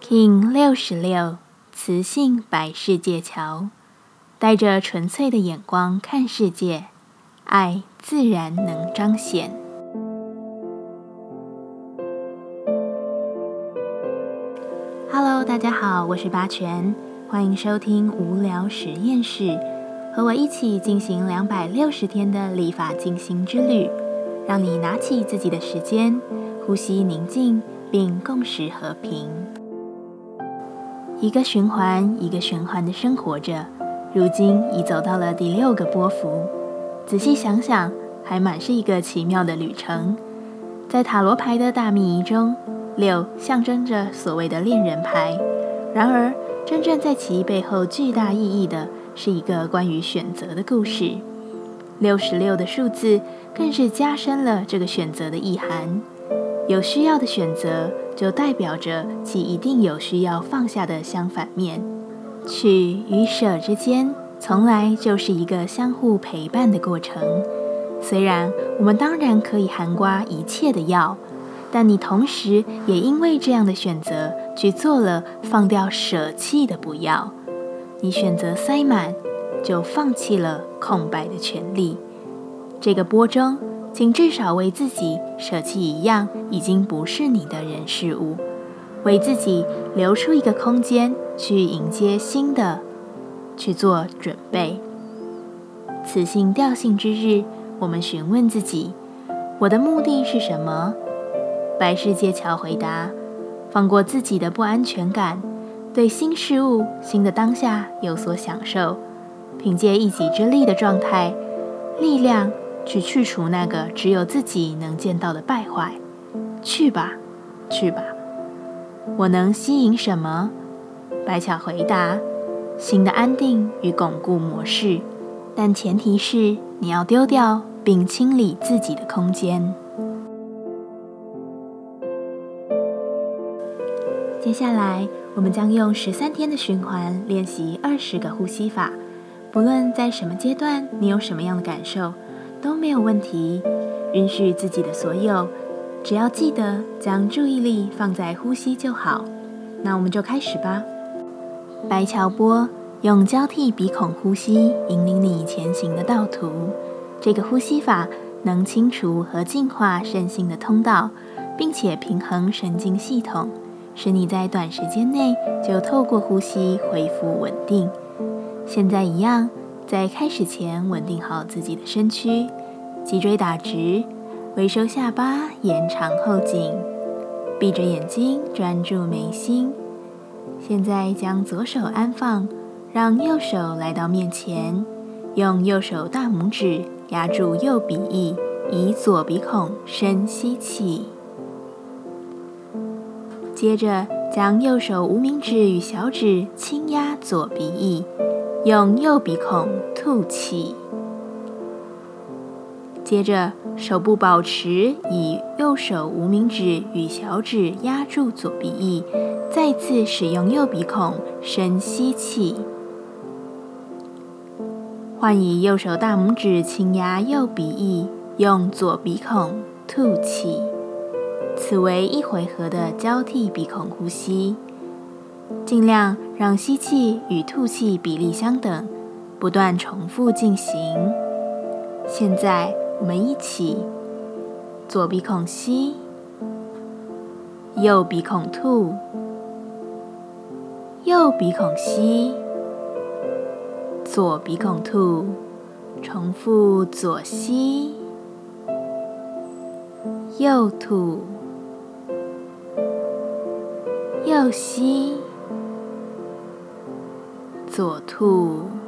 King 六十六，磁性百世界桥，带着纯粹的眼光看世界，爱自然能彰显。Hello，大家好，我是八全，欢迎收听无聊实验室，和我一起进行两百六十天的立法进行之旅，让你拿起自己的时间，呼吸宁静，并共识和平。一个循环，一个循环的生活着，如今已走到了第六个波幅。仔细想想，还满是一个奇妙的旅程。在塔罗牌的大秘仪中，六象征着所谓的恋人牌。然而，真正在其背后巨大意义的，是一个关于选择的故事。六十六的数字，更是加深了这个选择的意涵。有需要的选择。就代表着其一定有需要放下的相反面，取与舍之间，从来就是一个相互陪伴的过程。虽然我们当然可以含刮一切的药，但你同时也因为这样的选择去做了放掉舍弃的不要。你选择塞满，就放弃了空白的权利。这个波中。请至少为自己舍弃一样已经不是你的人事物，为自己留出一个空间去迎接新的，去做准备。此性调性之日，我们询问自己：我的目的是什么？白世界桥回答：放过自己的不安全感，对新事物、新的当下有所享受，凭借一己之力的状态，力量。去去除那个只有自己能见到的败坏，去吧，去吧。我能吸引什么？白巧回答：新的安定与巩固模式，但前提是你要丢掉并清理自己的空间。接下来，我们将用十三天的循环练习二十个呼吸法。不论在什么阶段，你有什么样的感受？都没有问题，允许自己的所有，只要记得将注意力放在呼吸就好。那我们就开始吧。白桥波用交替鼻孔呼吸引领你前行的道途。这个呼吸法能清除和净化身心的通道，并且平衡神经系统，使你在短时间内就透过呼吸恢复稳定。现在一样。在开始前，稳定好自己的身躯，脊椎打直，微收下巴，延长后颈，闭着眼睛专注眉心。现在将左手安放，让右手来到面前，用右手大拇指压住右鼻翼，以左鼻孔深吸气。接着将右手无名指与小指轻压左鼻翼。用右鼻孔吐气，接着手部保持以右手无名指与小指压住左鼻翼，再次使用右鼻孔深吸气，换以右手大拇指轻压右鼻翼，用左鼻孔吐气。此为一回合的交替鼻孔呼吸。尽量让吸气与吐气比例相等，不断重复进行。现在我们一起，左鼻孔吸，右鼻孔吐，右鼻孔吸，左鼻孔吐，重复左吸，右吐，右吸。左兔。